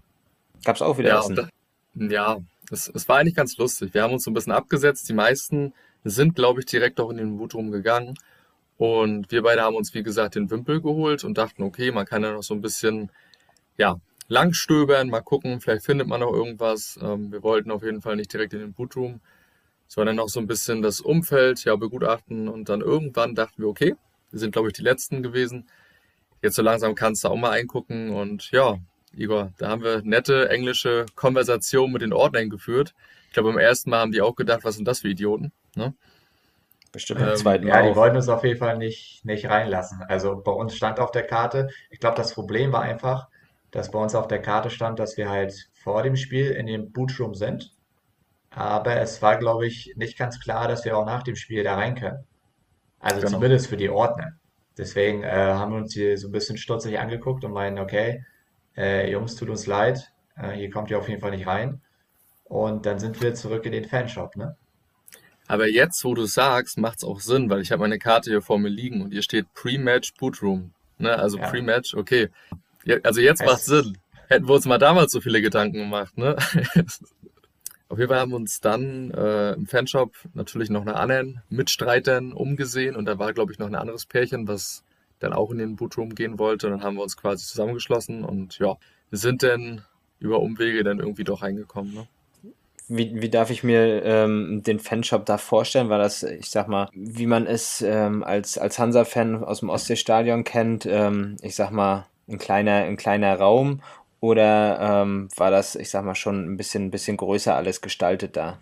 Gab es auch wieder Ja, Essen? da, ja, es, es war eigentlich ganz lustig. Wir haben uns so ein bisschen abgesetzt. Die meisten sind, glaube ich, direkt auch in den Bootroom gegangen. Und wir beide haben uns, wie gesagt, den Wimpel geholt und dachten, okay, man kann ja noch so ein bisschen, ja, langstöbern, mal gucken, vielleicht findet man noch irgendwas. Ähm, wir wollten auf jeden Fall nicht direkt in den Bootroom, sondern noch so ein bisschen das Umfeld, ja, begutachten. Und dann irgendwann dachten wir, okay, wir sind, glaube ich, die Letzten gewesen. Jetzt so langsam kannst du auch mal eingucken. Und ja, Igor, da haben wir nette englische Konversationen mit den Ordnern geführt. Ich glaube, beim ersten Mal haben die auch gedacht, was sind das für Idioten? Ne? Bestimmt beim Ähm, zweiten Ja, Mal die auch. wollten uns auf jeden Fall nicht, nicht reinlassen. Also bei uns stand auf der Karte, ich glaube, das Problem war einfach, dass bei uns auf der Karte stand, dass wir halt vor dem Spiel in dem Bootroom sind. Aber es war, glaube ich, nicht ganz klar, dass wir auch nach dem Spiel da rein können. Also Genau. zumindest für die Ordner. Deswegen äh, haben wir uns hier so ein bisschen stutzig angeguckt und meinen, okay, äh, Jungs, tut uns leid, äh, hier kommt ihr auf jeden Fall nicht rein. Und dann sind wir zurück in den Fanshop, ne? Aber jetzt, wo du sagst, macht es auch Sinn, weil ich habe meine Karte hier vor mir liegen und hier steht Pre-Match Bootroom. Ne? Also Ja. Pre-Match, okay. Ja, also jetzt Es- macht Sinn. Hätten wir uns mal damals so viele Gedanken gemacht. Ne? [laughs] Auf jeden Fall haben wir uns dann äh, im Fanshop natürlich noch nach anderen Mitstreitern umgesehen und da war, glaube ich, noch ein anderes Pärchen, was dann auch in den Bootroom gehen wollte. Und dann haben wir uns quasi zusammengeschlossen und ja, wir sind dann über Umwege dann irgendwie doch reingekommen. Ne? Wie, wie darf ich mir ähm, den Fanshop da vorstellen? War das, ich sag mal, wie man es ähm, als, als Hansa-Fan aus dem Ostseestadion kennt, ähm, ich sag mal, ein kleiner, ein kleiner Raum? Oder ähm, war das, ich sag mal, schon ein bisschen, ein bisschen größer alles gestaltet da?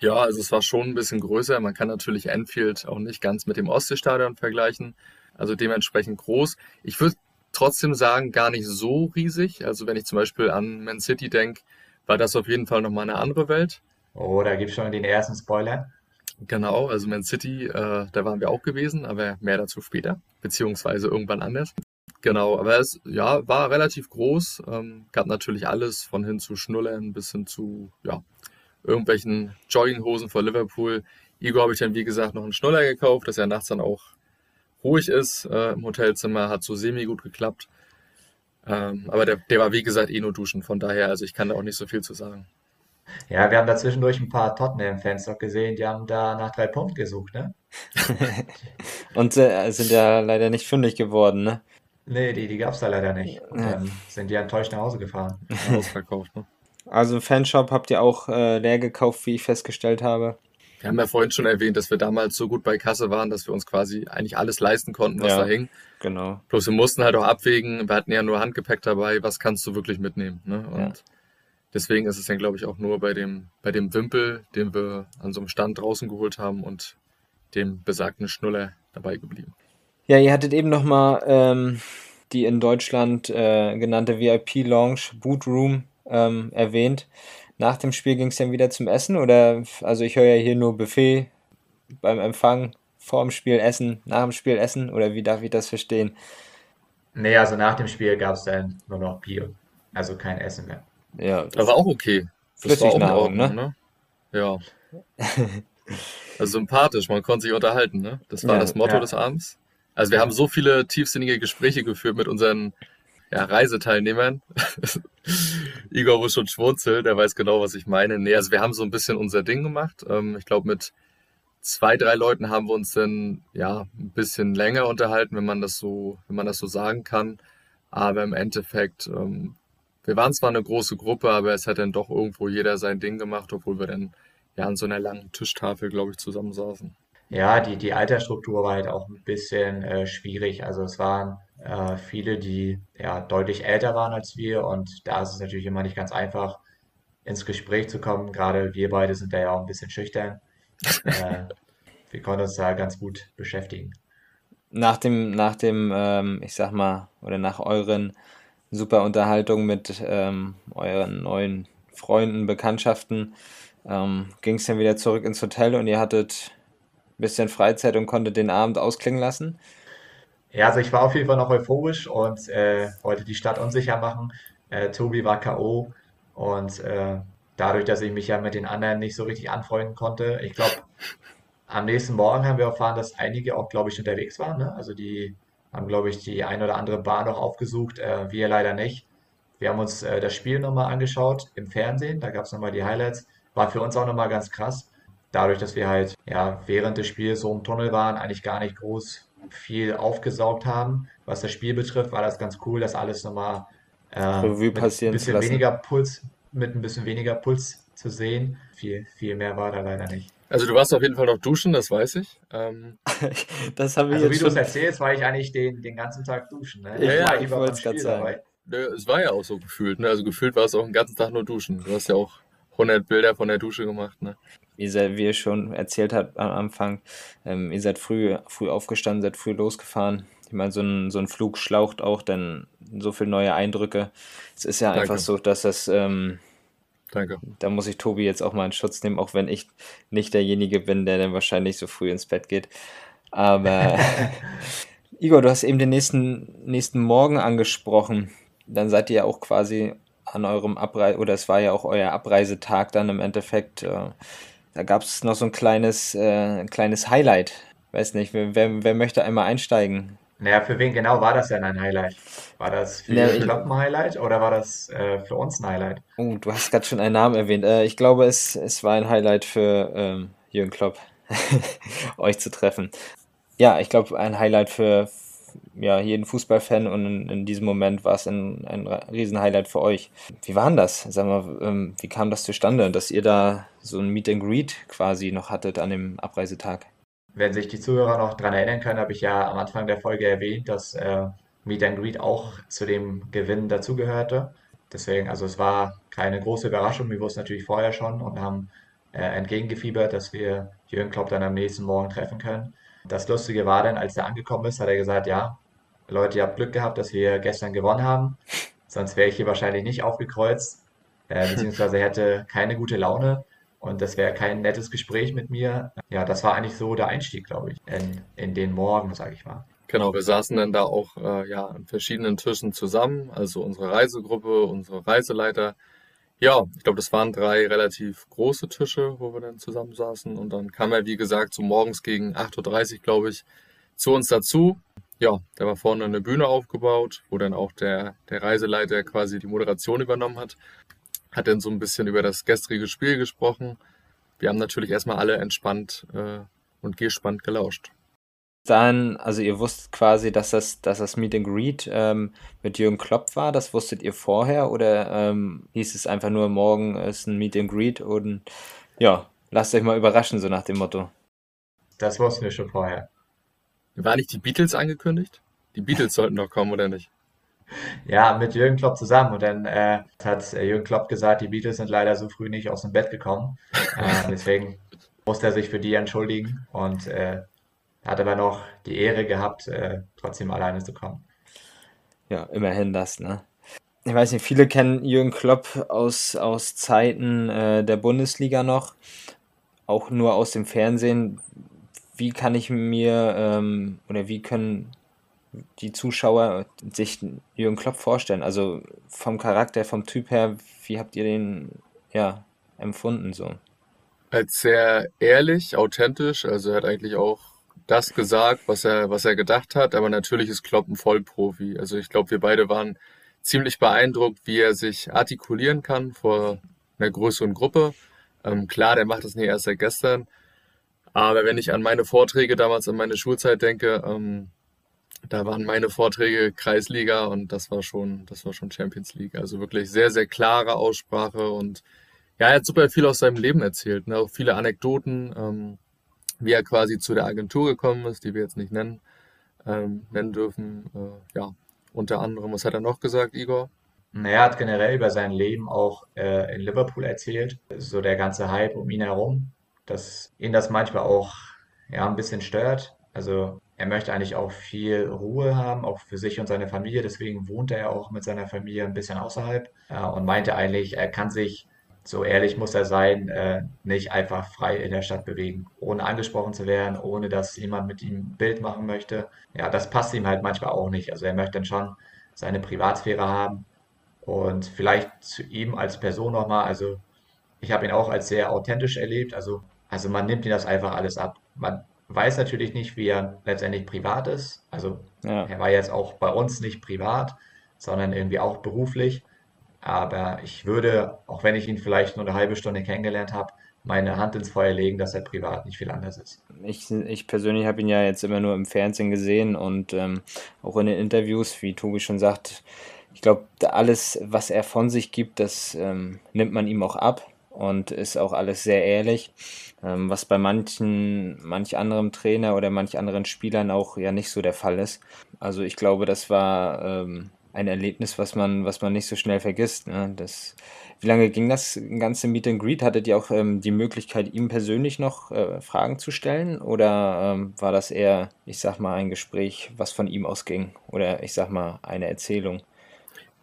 Ja, also es war schon ein bisschen größer. Man kann natürlich Anfield auch nicht ganz mit dem Ostseestadion vergleichen. Also dementsprechend groß. Ich würde trotzdem sagen, gar nicht so riesig. Also wenn ich zum Beispiel an Man City denke, war das auf jeden Fall nochmal eine andere Welt. Oh, da gibt's schon den ersten Spoiler. Genau, also Man City, äh, da waren wir auch gewesen, aber mehr dazu später, beziehungsweise irgendwann anders. Genau, aber es ja, war relativ groß, ähm, gab natürlich alles von hin zu Schnullern bis hin zu ja, irgendwelchen Jogginghosen von Liverpool. Igor habe ich dann, wie gesagt, noch einen Schnuller gekauft, dass er nachts dann auch ruhig ist äh, im Hotelzimmer, hat so semi gut geklappt. Ähm, aber der, der war, wie gesagt, eh nur duschen, von daher, also ich kann da auch nicht so viel zu sagen. Ja, wir haben da zwischendurch ein paar Tottenham-Fans noch gesehen, die haben da nach drei Punkten gesucht, ne? [laughs] Und äh, sind ja leider nicht fündig geworden, ne? Nee, die, die gab's da leider nicht. Und Ja. dann sind die enttäuscht nach Hause gefahren. Ausverkauft, ne? [laughs] Also Fanshop habt ihr auch äh, leer gekauft, wie ich festgestellt habe. Wir haben ja vorhin schon erwähnt, dass wir damals so gut bei Kasse waren, dass wir uns quasi eigentlich alles leisten konnten, was Ja. da hing. Genau. Bloß wir mussten halt auch abwägen, wir hatten ja nur Handgepäck dabei, was kannst du wirklich mitnehmen. Ne? Und Ja. deswegen ist es dann, glaube ich, auch nur bei dem, bei dem Wimpel, den wir an so einem Stand draußen geholt haben und dem besagten Schnuller dabei geblieben. Ja, ihr hattet eben nochmal ähm, die in Deutschland äh, genannte VIP-Lounge Boot Room ähm, erwähnt. Nach dem Spiel ging es dann wieder zum Essen oder also ich höre ja hier nur Buffet beim Empfang, vor dem Spiel essen, nach dem Spiel essen oder wie darf ich das verstehen? Nee, also nach dem Spiel gab es dann nur noch Bier. Also kein Essen mehr. Ja, das war auch okay. Das war auch Ordnung, ne? ne? Ja. [laughs] Also sympathisch, man konnte sich unterhalten, ne? Das war Ja, das Motto Ja, des Abends. Also wir haben so viele tiefsinnige Gespräche geführt mit unseren ja, Reiseteilnehmern. [laughs] Igor muss schon schmunzeln, der weiß genau, was ich meine. Nee, also wir haben so ein bisschen unser Ding gemacht. Ähm, ich glaube, mit zwei, drei Leuten haben wir uns dann ja ein bisschen länger unterhalten, wenn man das so, wenn man das so sagen kann. Aber im Endeffekt, ähm, wir waren zwar eine große Gruppe, aber es hat dann doch irgendwo jeder sein Ding gemacht, obwohl wir dann ja an so einer langen Tischtafel, glaube ich, zusammensaßen. Ja, die, die Altersstruktur war halt auch ein bisschen äh, schwierig. Also es waren äh, viele, die ja deutlich älter waren als wir und da ist es natürlich immer nicht ganz einfach, ins Gespräch zu kommen. Gerade wir beide sind da ja auch ein bisschen schüchtern. [laughs] Äh, wir konnten uns da ganz gut beschäftigen. Nach dem, nach dem, ähm, ich sag mal, oder nach euren super Unterhaltungen mit ähm, euren neuen Freunden, Bekanntschaften, ähm, ging es dann wieder zurück ins Hotel und ihr hattet ein bisschen Freizeit und konntet den Abend ausklingen lassen. Ja, also ich war auf jeden Fall noch euphorisch und äh, wollte die Stadt unsicher machen. Äh, Tobi war K.O. und äh, dadurch, dass ich mich ja mit den anderen nicht so richtig anfreunden konnte, ich glaube, am nächsten Morgen haben wir erfahren, dass einige auch, glaube ich, unterwegs waren. Ne? Also die haben, glaube ich, die ein oder andere Bar noch aufgesucht, äh, wir leider nicht. Wir haben uns äh, das Spiel nochmal angeschaut im Fernsehen, da gab es nochmal die Highlights. War für uns auch nochmal ganz krass. Dadurch, dass wir halt ja während des Spiels so im Tunnel waren, eigentlich gar nicht groß viel aufgesaugt haben. Was das Spiel betrifft, war das ganz cool, das alles nochmal äh, Revue mit ein passieren bisschen weniger Puls, mit ein bisschen weniger Puls zu sehen. Viel, viel mehr war da leider nicht. Also du warst auf jeden Fall noch duschen, das weiß ich. Ähm, [laughs] Das haben wir Also wie jetzt du es erzählst, war ich eigentlich den, den ganzen Tag duschen. Ne? Ich, ja, war ja, ich wollte es gerade sagen. dabei. nö, es war ja auch so gefühlt, ne? Also gefühlt war es auch den ganzen Tag nur duschen. Du hast ja auch 100 Bilder von der Dusche gemacht, ne? Wie, ihr schon erzählt habt am Anfang, ähm, ihr seid früh, früh aufgestanden, seid früh losgefahren. Ich meine, so ein, so ein Flug schlaucht auch dann so viele neue Eindrücke. Es ist ja einfach Danke, so, dass das, ähm, danke. da muss ich Tobi jetzt auch mal in Schutz nehmen, auch wenn ich nicht derjenige bin, der dann wahrscheinlich so früh ins Bett geht. Aber [laughs] Igor, du hast eben den nächsten, nächsten Morgen angesprochen. Dann seid ihr ja auch quasi an eurem Abreise, oder es war ja auch euer Abreisetag dann im Endeffekt. Äh, da gab es noch so ein kleines, äh, ein kleines Highlight. Weiß nicht, wer, wer, wer möchte einmal einsteigen? Naja, für wen genau war das denn ein Highlight? War das für Ja, Klopp ein Highlight oder war das äh, für uns ein Highlight? oh, du hast gerade schon einen Namen erwähnt. Äh, ich glaube, es, es war ein Highlight für ähm, Jürgen Klopp, [laughs] euch zu treffen. Ja, ich glaube, ein Highlight für ja, jeden Fußballfan und in, in diesem Moment war es ein, ein Riesenhighlight für euch. Wie war denn das? Sag mal, ähm, wie kam das zustande, dass ihr da so ein Meet and Greet quasi noch hattet an dem Abreisetag? Wenn sich die Zuhörer noch dran erinnern können, habe ich ja am Anfang der Folge erwähnt, dass äh, Meet and Greet auch zu dem Gewinn dazugehörte. Deswegen, also es war keine große Überraschung. Wir wussten natürlich vorher schon und haben äh, entgegengefiebert, dass wir Jürgen Klopp dann am nächsten Morgen treffen können. Das Lustige war dann, als er angekommen ist, hat er gesagt, ja, Leute, ihr habt Glück gehabt, dass wir gestern gewonnen haben. Sonst wäre ich hier wahrscheinlich nicht aufgekreuzt, äh, [laughs] beziehungsweise hätte keine gute Laune und das wäre kein nettes Gespräch mit mir. Ja, das war eigentlich so der Einstieg, glaube ich, in, in den Morgen, sage ich mal. Genau, wir saßen dann da auch äh, ja an verschiedenen Tischen zusammen, also unsere Reisegruppe, unsere Reiseleiter. Ja, ich glaube, das waren drei relativ große Tische, wo wir dann zusammen saßen. Und dann kam er, wie gesagt, so morgens gegen 8.30 Uhr, glaube ich, zu uns dazu. Ja, da war vorne eine Bühne aufgebaut, wo dann auch der, der Reiseleiter quasi die Moderation übernommen hat. Hat dann so ein bisschen über das gestrige Spiel gesprochen. Wir haben natürlich erstmal alle entspannt äh, und gespannt gelauscht. Dann, also ihr wusstet quasi, dass das, dass das Meet and Greet ähm, mit Jürgen Klopp war, das wusstet ihr vorher oder ähm, hieß es einfach nur, morgen ist ein Meet and Greet und ja, lasst euch mal überraschen, so nach dem Motto. Das wussten wir schon vorher. War nicht die Beatles angekündigt? Die Beatles sollten doch kommen, oder nicht? [laughs] Ja, mit Jürgen Klopp zusammen. Und dann äh, hat äh, Jürgen Klopp gesagt, die Beatles sind leider so früh nicht aus dem Bett gekommen. [laughs] Äh, deswegen musste er sich für die entschuldigen. Und äh, hat aber noch die Ehre gehabt, äh, trotzdem alleine zu kommen. Ja, immerhin das, ne? Ich weiß nicht, viele kennen Jürgen Klopp aus, aus Zeiten äh, der Bundesliga noch, auch nur aus dem Fernsehen. Wie kann ich mir ähm, oder wie können die Zuschauer sich Jürgen Klopp vorstellen? Also vom Charakter, vom Typ her, wie habt ihr den ja empfunden so? Als sehr ehrlich, authentisch. Also er hat eigentlich auch das gesagt, was er, was er gedacht hat. Aber natürlich ist Klopp ein Vollprofi. Also ich glaube, wir beide waren ziemlich beeindruckt, wie er sich artikulieren kann vor einer größeren Gruppe. Ähm, klar, der macht das nicht erst seit gestern. Aber wenn ich an meine Vorträge damals in meine Schulzeit denke, ähm, da waren meine Vorträge Kreisliga und das war schon, das war schon Champions League. Also wirklich sehr, sehr klare Aussprache und ja, er hat super viel aus seinem Leben erzählt, ne? auch viele Anekdoten, ähm, wie er quasi zu der Agentur gekommen ist, die wir jetzt nicht nennen, ähm, nennen dürfen. Äh, ja, unter anderem, was hat er noch gesagt, Igor? Er hat generell über sein Leben auch äh, in Liverpool erzählt, so der ganze Hype um ihn herum, dass ihn das manchmal auch ja, ein bisschen stört. Also er möchte eigentlich auch viel Ruhe haben, auch für sich und seine Familie. Deswegen wohnt er auch mit seiner Familie ein bisschen außerhalb äh, und meinte eigentlich, er kann sich, so ehrlich muss er sein, äh, nicht einfach frei in der Stadt bewegen, ohne angesprochen zu werden, ohne dass jemand mit ihm ein Bild machen möchte. Ja, das passt ihm halt manchmal auch nicht. Also er möchte dann schon seine Privatsphäre haben und vielleicht zu ihm als Person nochmal. Also ich habe ihn auch als sehr authentisch erlebt. Also, also man nimmt ihm das einfach alles ab. Man weiß natürlich nicht, wie er letztendlich privat ist. Also ja. er war jetzt auch bei uns nicht privat, sondern irgendwie auch beruflich. Aber ich würde, auch wenn ich ihn vielleicht nur eine halbe Stunde kennengelernt habe, meine Hand ins Feuer legen, dass er privat nicht viel anders ist. Ich, ich persönlich habe ihn ja jetzt immer nur im Fernsehen gesehen und ähm, auch in den Interviews, wie Tobi schon sagt, ich glaube, alles, was er von sich gibt, das ähm, nimmt man ihm auch ab und ist auch alles sehr ehrlich, ähm, was bei manchen, manch anderem Trainer oder manch anderen Spielern auch ja nicht so der Fall ist. Also ich glaube, das war ähm, ein Erlebnis, was man, was man nicht so schnell vergisst. Ne? Das, wie lange ging das ganze Meet and Greet? Hattet ihr auch ähm, die Möglichkeit, ihm persönlich noch äh, Fragen zu stellen? Oder ähm, war das eher, ich sag mal, ein Gespräch, was von ihm ausging? Oder ich sag mal, eine Erzählung?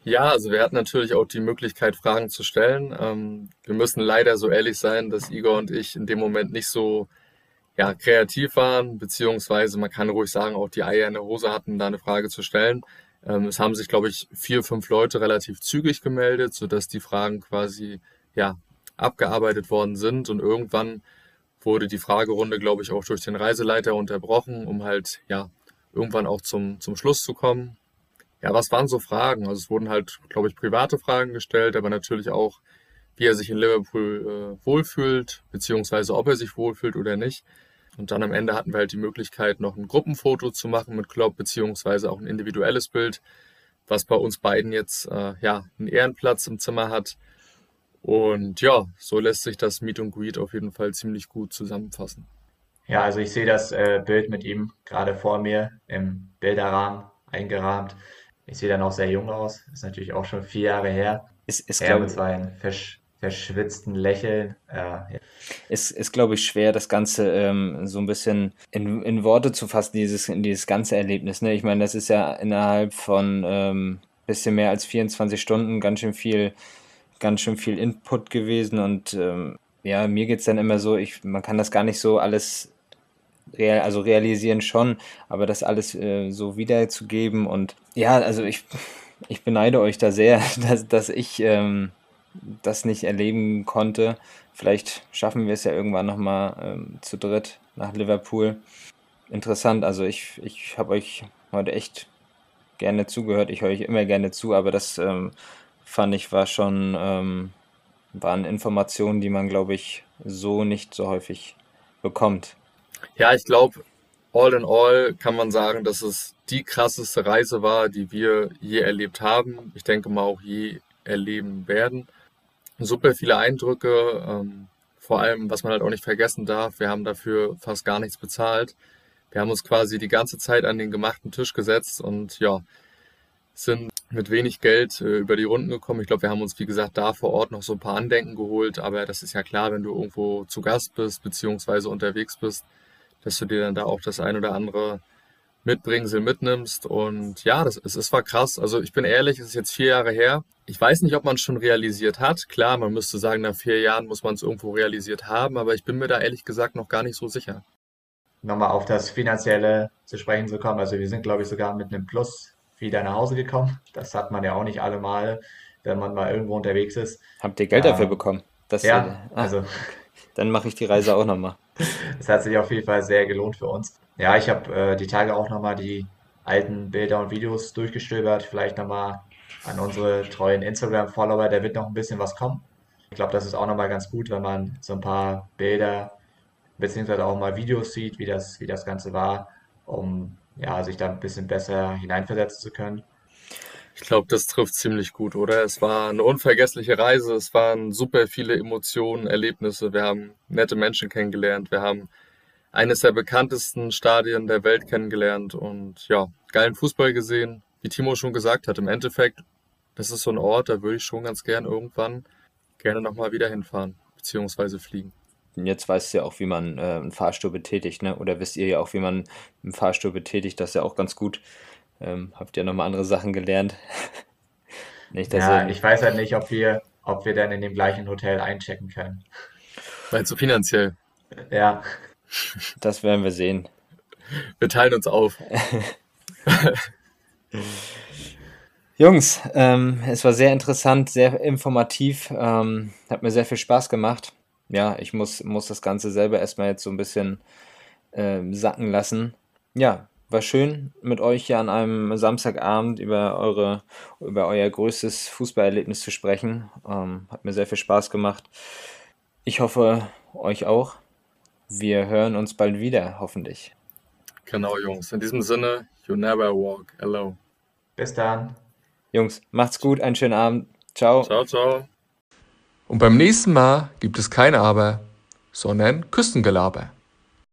Ja, also wir hatten natürlich auch die Möglichkeit, Fragen zu stellen. Ähm, wir müssen leider so ehrlich sein, dass Igor und ich in dem Moment nicht so ja, kreativ waren, beziehungsweise man kann ruhig sagen, auch die Eier in der Hose hatten, da eine Frage zu stellen. Ähm, es haben sich, glaube ich, vier, fünf Leute relativ zügig gemeldet, sodass die Fragen quasi ja, abgearbeitet worden sind. Und irgendwann wurde die Fragerunde, glaube ich, auch durch den Reiseleiter unterbrochen, um halt ja irgendwann auch zum, zum Schluss zu kommen. Ja, was waren so Fragen? Also es wurden halt, glaube ich, private Fragen gestellt, aber natürlich auch, wie er sich in Liverpool äh, wohlfühlt, beziehungsweise ob er sich wohlfühlt oder nicht. Und dann am Ende hatten wir halt die Möglichkeit, noch ein Gruppenfoto zu machen mit Klopp, beziehungsweise auch ein individuelles Bild, was bei uns beiden jetzt äh, ja einen Ehrenplatz im Zimmer hat. Und ja, so lässt sich das Meet and Greet auf jeden Fall ziemlich gut zusammenfassen. Ja, also ich sehe das äh, Bild mit ihm gerade vor mir im Bilderrahmen eingerahmt. Ich sehe dann auch sehr jung aus. Ist natürlich auch schon vier Jahre her. Ist, ist, er mit seinem versch verschwitzten Lächeln. Äh, ja. Ist, ist glaube ich, schwer, das Ganze ähm, so ein bisschen in, in Worte zu fassen, dieses, dieses ganze Erlebnis. Ne? Ich meine, das ist ja innerhalb von ähm, bisschen mehr als 24 Stunden ganz schön viel, ganz schön viel Input gewesen und ähm, ja, mir geht es dann immer so, ich, man kann das gar nicht so alles real, also realisieren schon, aber das alles äh, so wiederzugeben und ja, also ich, ich beneide euch da sehr, [laughs] dass, dass ich ähm, das nicht erleben konnte. Vielleicht schaffen wir es ja irgendwann nochmal ähm, zu dritt nach Liverpool. Interessant, also ich, ich habe euch heute echt gerne zugehört. Ich höre euch immer gerne zu, aber das ähm, fand ich war schon, ähm, waren Informationen, die man, glaube ich, so nicht so häufig bekommt. Ja, ich glaube, all in all kann man sagen, dass es die krasseste Reise war, die wir je erlebt haben. Ich denke mal auch je erleben werden. Super viele Eindrücke. Ähm, vor allem, was man halt auch nicht vergessen darf, wir haben dafür fast gar nichts bezahlt. Wir haben uns quasi die ganze Zeit an den gemachten Tisch gesetzt und ja, sind mit wenig Geld äh, über die Runden gekommen. Ich glaube, wir haben uns, wie gesagt, da vor Ort noch so ein paar Andenken geholt, aber das ist ja klar, wenn du irgendwo zu Gast bist, beziehungsweise unterwegs bist, dass du dir dann da auch das ein oder andere Mitbringsel mitnimmst. Und ja, das, es, es war krass. Also ich bin ehrlich, es ist jetzt vier Jahre her. Ich weiß nicht, ob man es schon realisiert hat. Klar, man müsste sagen, nach vier Jahren muss man es irgendwo realisiert haben, aber ich bin mir da ehrlich gesagt noch gar nicht so sicher. Nochmal auf das Finanzielle zu sprechen zu kommen. Also wir sind, glaube ich, sogar mit einem Plus wieder nach Hause gekommen. Das hat man ja auch nicht alle Mal, wenn man mal irgendwo unterwegs ist. Habt ihr Geld dafür Ähm, bekommen? Das, ja, äh, ah, also dann mache ich die Reise auch nochmal. [laughs] es hat sich auf jeden Fall sehr gelohnt für uns. Ja, ich habe äh, die Tage auch nochmal die alten Bilder und Videos durchgestöbert. Vielleicht nochmal an unsere treuen Instagram-Follower, da wird noch ein bisschen was kommen. Ich glaube, das ist auch nochmal ganz gut, wenn man so ein paar Bilder beziehungsweise auch mal Videos sieht, wie das, wie das Ganze war, um ja, sich da ein bisschen besser hineinversetzen zu können. Ich glaube, das trifft ziemlich gut, oder? Es war eine unvergessliche Reise, es waren super viele Emotionen, Erlebnisse, wir haben nette Menschen kennengelernt, wir haben eines der bekanntesten Stadien der Welt kennengelernt und ja, geilen Fußball gesehen. Wie Timo schon gesagt hat, im Endeffekt, das ist so ein Ort, da würde ich schon ganz gern irgendwann gerne nochmal wieder hinfahren, beziehungsweise fliegen. Und jetzt weißt du ja auch, wie man äh, einen Fahrstuhl betätigt, ne? Oder wisst ihr ja auch, wie man einen Fahrstuhl betätigt, das ist ja auch ganz gut. Ähm, habt ihr nochmal andere Sachen gelernt? [laughs] Nicht, dass Ja, ihr, ich weiß halt nicht, ob wir, ob wir dann in dem gleichen Hotel einchecken können. Meinst du finanziell? Ja, das werden wir sehen. Wir teilen uns auf. [laughs] Jungs, ähm, es war sehr interessant, sehr informativ, ähm, hat mir sehr viel Spaß gemacht. Ja, ich muss, muss das Ganze selber erstmal jetzt so ein bisschen ähm, sacken lassen. Ja, war schön mit euch hier an einem Samstagabend über eure, über euer größtes Fußballerlebnis zu sprechen. Ähm, hat mir sehr viel Spaß gemacht. Ich hoffe, euch auch. Wir hören uns bald wieder, hoffentlich. Genau, Jungs. In diesem Sinne, you never walk alone. bis dann. Jungs, macht's gut, einen schönen Abend. Ciao. Ciao, ciao. Und beim nächsten Mal gibt es kein Aber, sondern Küstengelaber.